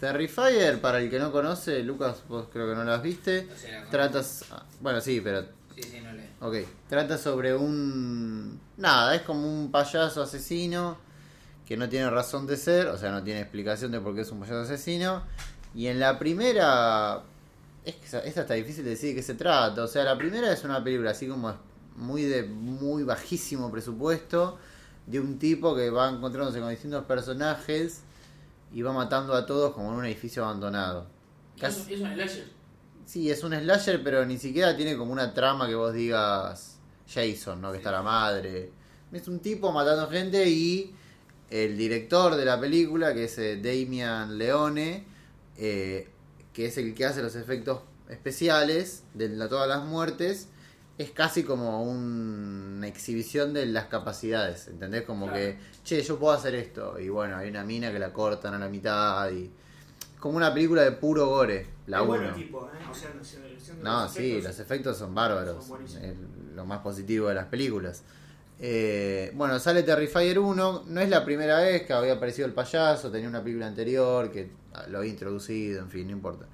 Terrifier, para el que no conoce, Lucas, vos creo que no las viste. No sé. Tratas. bueno, sí, pero. Sí, sí, no le. Ok. Trata sobre un. Nada, es como un payaso asesino que no tiene razón de ser, o sea, no tiene explicación de por qué es un payaso asesino. Y en la primera. Es que esta está difícil de decir de qué se trata. O sea, la primera es una película así como muy de muy bajísimo presupuesto de un tipo que va encontrándose con distintos personajes y va matando a todos como en un edificio abandonado. ¿Y ¿Es, es un slasher? Sí, es un slasher, pero ni siquiera tiene como una trama que vos digas Jason, ¿no? Que está la madre. Es un tipo matando gente y el director de la película, que es eh, Damian Leone, eh, que es el que hace los efectos especiales de la- todas las muertes, es casi como un- una exhibición de las capacidades, ¿entendés? Como Claro. que, che, yo puedo hacer esto. Y bueno, hay una mina que la cortan a la mitad y... Como una película de puro gore, la es bueno uno. el tipo, ¿eh? O sea, no, siendo No, los sí, efectos, los efectos son bárbaros. Son. Es lo más positivo de las películas. Eh, bueno, sale Terrifier 1. No es la primera vez que había aparecido el payaso. Tenía una película anterior que lo había introducido, en fin, no importa.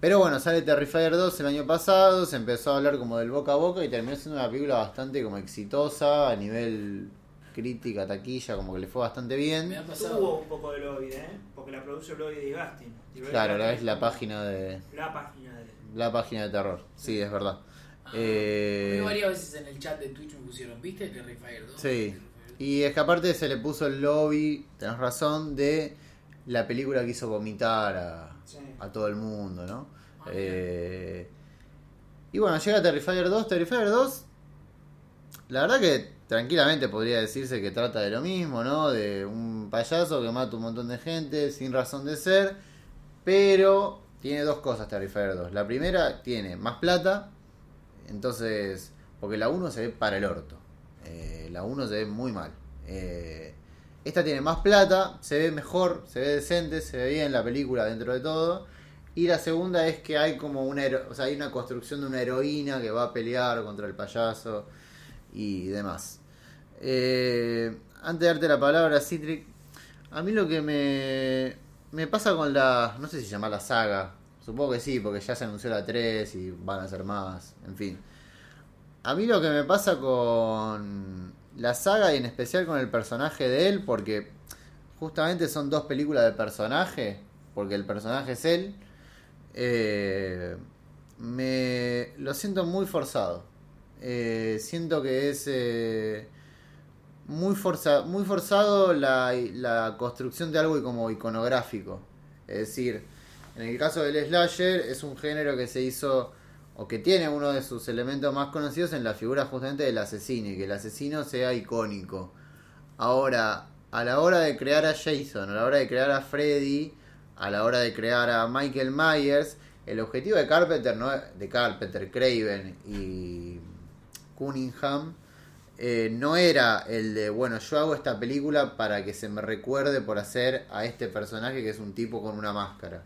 Pero bueno, sale Terrifier 2 el año pasado. Se empezó a hablar como del boca a boca y terminó siendo una película bastante como exitosa a nivel crítica, taquilla, como que le fue bastante bien. Me ha Tuvo pasado. un poco de lobby, ¿eh? Porque la produce Lobby de Gastin. Claro, Gastin es la página de La página de. la página de terror. Sí, es verdad. Ah, Eh, varias veces en el chat de Twitch me pusieron, ¿viste? Terrifier 2. Sí. Terrifier 2. Y es que aparte se le puso el lobby, tenés razón, de la película que hizo vomitar a, Sí. A todo el mundo, ¿no? Ah. Eh, y bueno, llega Terrifier 2. Terrifier 2, la verdad que tranquilamente podría decirse que trata de lo mismo, ¿no? De un payaso que mata un montón de gente sin razón de ser, pero tiene dos cosas Terrifier 2. La primera tiene más plata, entonces, porque la 1 se ve para el orto. Eh, la 1 se ve muy mal. Eh, esta tiene más plata, se ve mejor, se ve decente, se ve bien la película dentro de todo. Y la segunda es que hay como una, o sea, hay una construcción de una heroína que va a pelear contra el payaso y demás. Eh, antes de darte la palabra, Citric, a mí lo que me, me pasa con la, no sé si llama la saga, supongo que sí, porque ya se anunció la 3 y van a ser más, en fin. A mí lo que me pasa con la saga y en especial con el personaje de él, porque justamente son dos películas de personaje, porque el personaje es él, eh, me lo siento muy forzado. Eh, siento que es eh, muy, forza, muy forzado la, la construcción de algo como iconográfico. Es decir, en el caso del slasher es un género que se hizo o que tiene uno de sus elementos más conocidos en la figura justamente del asesino y que el asesino sea icónico. Ahora, a la hora de crear a Jason, a la hora de crear a Freddy, a la hora de crear a Michael Myers, el objetivo de Carpenter, no de Carpenter, Craven y Cunningham eh, no era el de, bueno, yo hago esta película para que se me recuerde por hacer a este personaje que es un tipo con una máscara.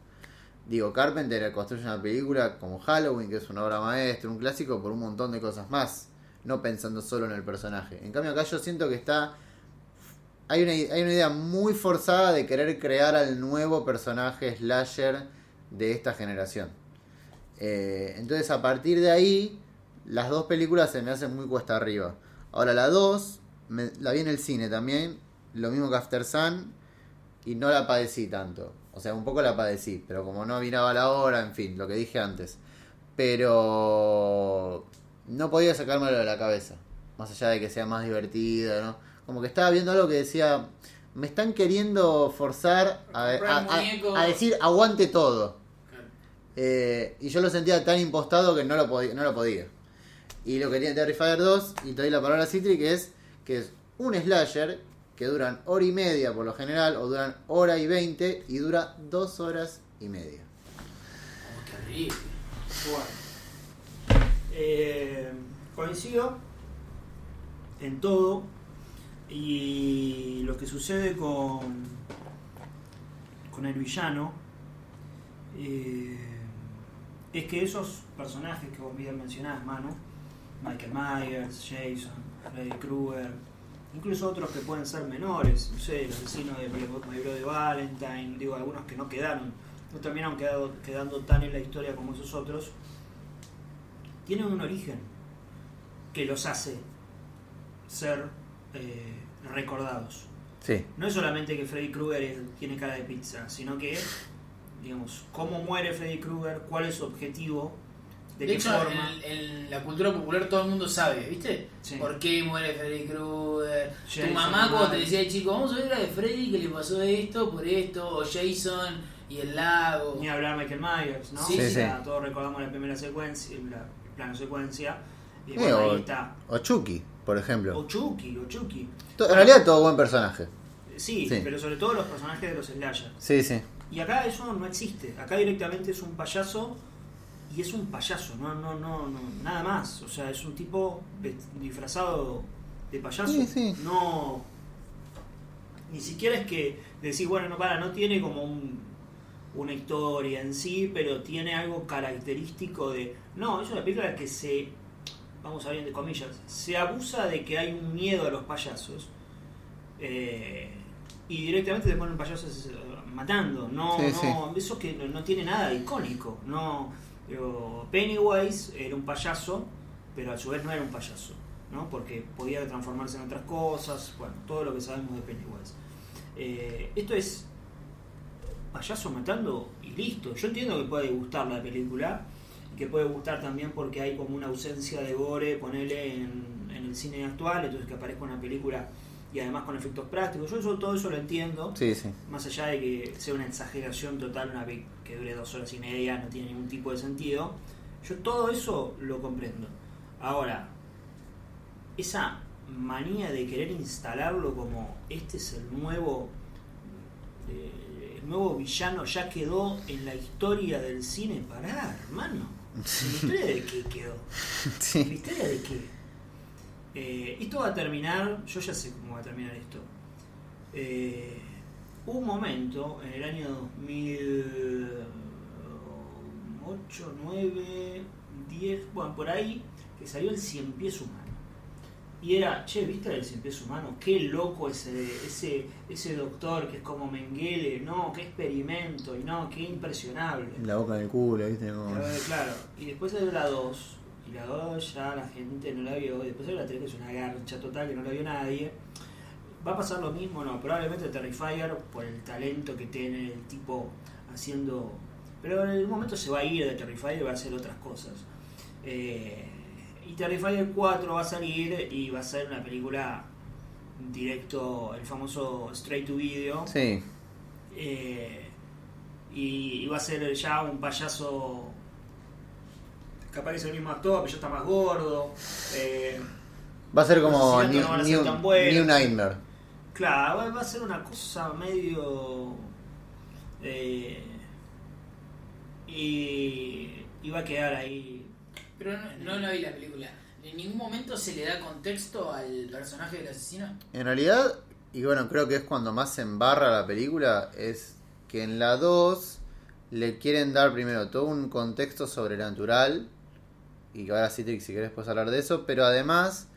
Digo, Carpenter construye una película como Halloween, que es una obra maestra, un clásico, por un montón de cosas más, no pensando solo en el personaje. En cambio acá yo siento que está... Hay una, hay una idea muy forzada de querer crear al nuevo personaje slasher de esta generación. Eh, entonces a partir de ahí, las dos películas se me hacen muy cuesta arriba. Ahora la 2, la vi en el cine también, lo mismo que After Sun, y no la padecí tanto. O sea, un poco la padecí, pero como no miraba la hora, en fin, lo que dije antes. Pero no podía sacármelo de la cabeza. Más allá de que sea más divertida, ¿no? Como que estaba viendo algo que decía, me están queriendo forzar a, a- decir aguante todo. Eh, y yo lo sentía tan impostado que no lo podía. No lo podía. Y lo que tiene Terrifier 2, y te doy la palabra a Citric, es que es un slasher que duran hora y media por lo general, o duran hora y veinte, y dura dos horas y media. Oh. Bueno. Eh, coincido en todo. Y lo que sucede con, con el villano eh, es que esos personajes que vos bien mencionás, Manu, Michael Myers, Jason, Freddy Krueger, incluso otros que pueden ser menores, no sé, el asesino de My Bloody Valentine, digo, algunos que no quedaron no terminaron quedado- quedando tan en la historia como esos otros, tienen un origen que los hace ser eh, recordados. Sí. No es solamente que Freddy Krueger tiene cara de pizza, sino que, digamos, cómo muere Freddy Krueger, cuál es su objetivo, de, De qué hecho, forma. en, en la cultura popular todo el mundo sabe, ¿viste? Sí. ¿Por qué muere Freddy Krueger? Tu mamá cuando te decía de chico, vamos a ver la de Freddy que le pasó esto, por esto, o Jason y el lago. Ni hablar Michael Myers, ¿no? Sí, Sí, sí. Ya Todos recordamos la primera secuencia, la plano secuencia. Y o- ahí está. O Chucky, por O ejemplo. Chucky, o Chucky. To- En realidad todo buen personaje. Sí, Sí. pero sobre todo los personajes de los slasher. Sí, sí. Y acá eso no existe. Acá directamente es un payaso y es un payaso, no, no, no, no nada más. O sea, es un tipo disfrazado de payaso. Sí, sí. No. Ni siquiera es que decir, bueno, no para, no tiene como un- una historia en sí, pero tiene algo característico de. No, es una película que se. Vamos a ver entre comillas. Se abusa de que hay un miedo a los payasos. eh, y directamente te ponen payasos matando. No, Sí, no, eso que no, no tiene nada de icónico. No, pero Pennywise era un payaso, pero a su vez no era un payaso, ¿no? Porque podía transformarse en otras cosas, bueno, todo lo que sabemos de Pennywise. Eh, esto es payaso matando y listo. Yo entiendo que puede gustar la película, y que puede gustar también porque hay como una ausencia de gore, ponerle en, en el cine actual, entonces que aparezca una película y además con efectos prácticos. Yo eso, todo eso lo entiendo. Sí, sí. Más allá de que sea una exageración total, una pe- que dure dos horas y media, no tiene ningún tipo de sentido. Yo todo eso lo comprendo. Ahora, esa manía de querer instalarlo como este es el nuevo, eh, el nuevo villano, ya quedó en la historia del cine. Pará, hermano. ¿La historia de qué quedó? ¿La Sí. historia de qué? Eh, esto va a terminar, yo ya sé cómo va a terminar esto. Eh, hubo un momento en el año 2008, 9, 10, bueno, por ahí, que salió el Cien Pies Humano. Y era, che, ¿viste el Cien Pies Humano? Qué loco ese, ese, ese doctor que es como Mengele, no, qué experimento, y no, qué impresionable. La boca en el culo, ¿viste? Como- Eh, claro, y después salió la 2, y la 2 ya la gente no la vio, después salió la 3 que es una garcha total que no la vio nadie. ¿Va a pasar lo mismo? No, probablemente Terrifier, por el talento que tiene el tipo haciendo... Pero en el momento se va a ir de Terrifier y va a hacer otras cosas. Eh, y Terrifier 4 va a salir y va a ser una película directo, el famoso straight to video. Sí. Eh, y, y va a ser ya un payaso capaz que es el mismo actor, pero ya está más gordo. Eh, Va a ser como New, no van a ser New-. New Nightmare. claro, va, va a ser una cosa medio... eh, y, y va a quedar ahí. Pero no, no la vi la película. ¿En ningún momento se le da contexto al personaje del asesino? En realidad, y bueno, creo que es cuando más se embarra la película, es que en la 2 le quieren dar primero todo un contexto sobrenatural, y que ahora sí, si querés puedes hablar de eso, pero además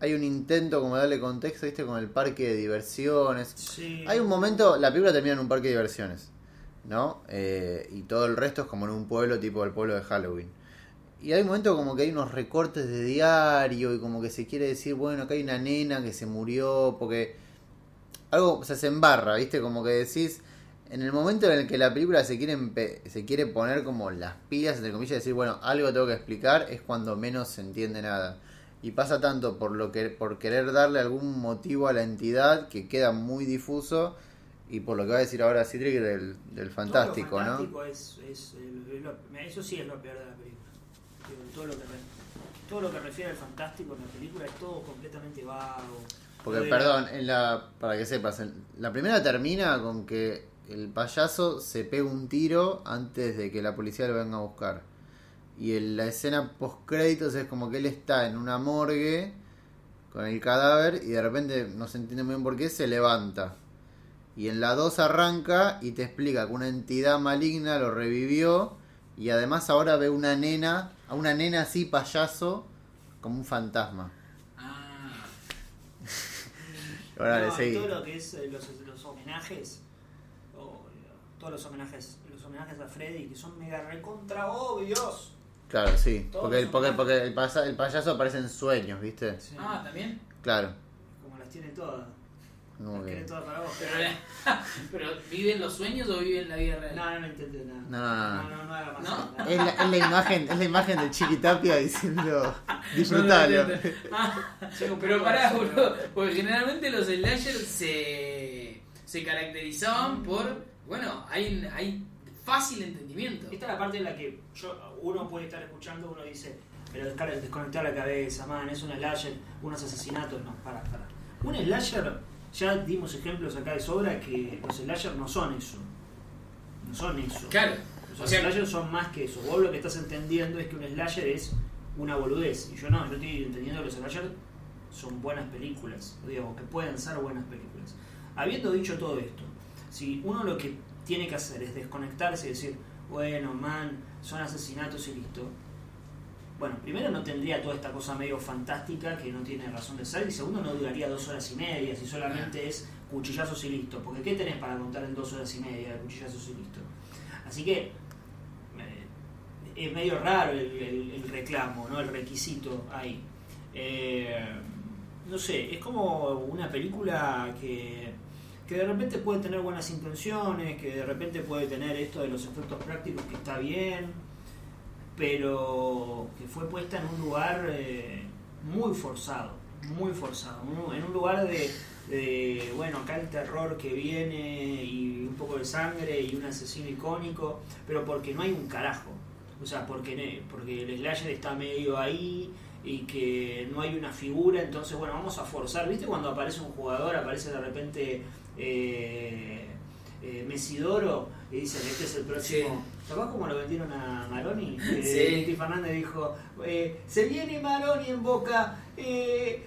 hay un intento como de darle contexto, viste, con el parque de diversiones. Sí. Hay un momento, la película termina en un parque de diversiones, ¿no? Eh, y todo el resto es como en un pueblo tipo el pueblo de Halloween. Y hay un momento como que hay unos recortes de diario y como que se quiere decir, bueno, acá hay una nena que se murió porque algo o sea, se embarra, ¿viste? Como que decís, en el momento en el que la película se quiere, se quiere poner como las pilas, entre comillas, decir, bueno, algo tengo que explicar, es cuando menos se entiende nada. Y pasa tanto por, lo que, por querer darle algún motivo a la entidad que queda muy difuso y por lo que va a decir ahora Citric del, del fantástico, todo lo ¿no? fantástico es, es el- es lo- eso sí es lo peor de la película. Todo, lo que todo lo que refiere al fantástico en la película es todo completamente vago. Porque, perdón, en la, para que sepas, en- la primera termina con que el payaso se pega un tiro antes de que la policía lo venga a buscar. Y en la escena post créditos es como que él está en una morgue con el cadáver y de repente no se entiende muy bien por qué se levanta. Y en la 2 arranca y te explica que una entidad maligna lo revivió y además ahora ve una nena, a una nena así payaso como un fantasma. Ah, Ahora No, le seguí. todo lo que es eh, los, los homenajes, todos los homenajes, los homenajes a Freddy, que son mega recontra obvios. Claro, sí. Todos Porque, los porque, el, pasa- el payaso aparece en sueños, ¿viste? Sí. Ah, también. Claro. Como las tiene todas. Como Las tiene todas para vos. Pero, pero ¿vive en los sueños o vive en la vida real? No, no, no entendí nada. No. no, no, no haga más. ¿No? Es la, es la imagen, es la imagen de Chiquitapia diciendo disfrutalo. No, no, no, no. Ah, pero pará, boludo. Porque generalmente los slashers se, se caracterizaban por. Bueno, hay, hay fácil entendimiento. Esta es la parte en la que yo, uno puede estar escuchando, uno dice, pero desconectar la cabeza, man, es un slasher, unos asesinatos, no, para, para. Un slasher, ya dimos ejemplos acá de sobra que los slashers no son eso. No son eso. Claro. Los O sea, slashers son más que eso. Vos lo que estás entendiendo es que un slasher es una boludez. Y yo no, yo estoy entendiendo que los slashers son buenas películas. Digamos, que pueden ser buenas películas. Habiendo dicho todo esto, si uno lo que tiene que hacer es desconectarse y decir, bueno, man, son asesinatos y listo. Bueno, primero no tendría toda esta cosa medio fantástica que no tiene razón de ser, y segundo no duraría dos horas y media si solamente es cuchillazos y listo. Porque ¿qué tenés para contar en dos horas y media de cuchillazos y listo? Así que eh, es medio raro el, el- el reclamo, ¿no? El requisito ahí. Eh, no sé, es como una película que, que de repente puede tener buenas intenciones, que de repente puede tener esto de los efectos prácticos que está bien, pero que fue puesta en un lugar eh, muy forzado, muy forzado, en un lugar de, de, bueno, acá el terror que viene y un poco de sangre y un asesino icónico, pero porque no hay un carajo, o sea, porque, porque el slasher está medio ahí y que no hay una figura, entonces bueno, vamos a forzar, ¿viste? Cuando aparece un jugador, aparece de repente eh, eh, Mesidoro y dicen, este es el próximo... ¿Sabés cómo lo vendieron a Maroni? Eh, Sí. Fernández dijo, eh, se viene Maroni en Boca, eh,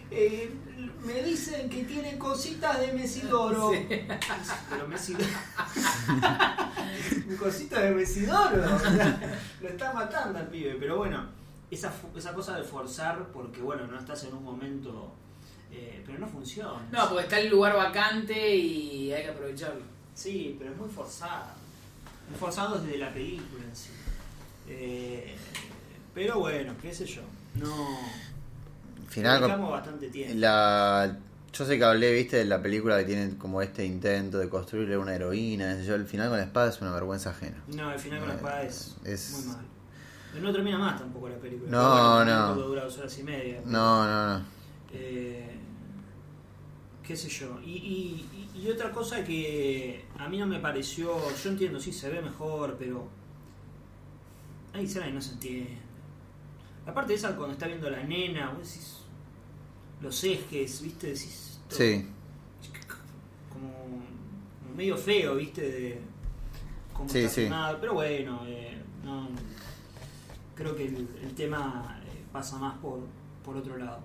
me dicen que tiene cositas de Mesidoro. Sí. Pero Mesidoro... cositas de Mesidoro. lo está matando al pibe, pero bueno, esa, esa cosa de forzar porque bueno, no estás en un momento... eh, pero no funciona. No, porque está el lugar vacante y hay que aprovecharlo. Sí, pero es muy forzado. Muy forzado desde la película en sí. Eh, pero bueno, qué sé yo. No. Final bastante tiempo. la yo sé que hablé, viste, de la película que tiene como este intento de construirle una heroína, yo, el final con la espada es una vergüenza ajena. No, el final con la Eh, espada es, es- muy mal. Pero no termina más tampoco la película. No, bueno, no. Dura dos horas y media. No, no, no. Eh, qué sé yo. Y, y- y otra cosa que a mí no me pareció, yo entiendo, sí, se ve mejor, pero hay escenas que no se entiende. Aparte de esa, cuando está viendo a la nena, vos decís, los ejes, viste, decís... esto Sí, Como, como medio feo, viste, de cómo Sí, está sí. filmado. Pero bueno, eh, no, creo que el, el tema eh, pasa más por, por otro lado.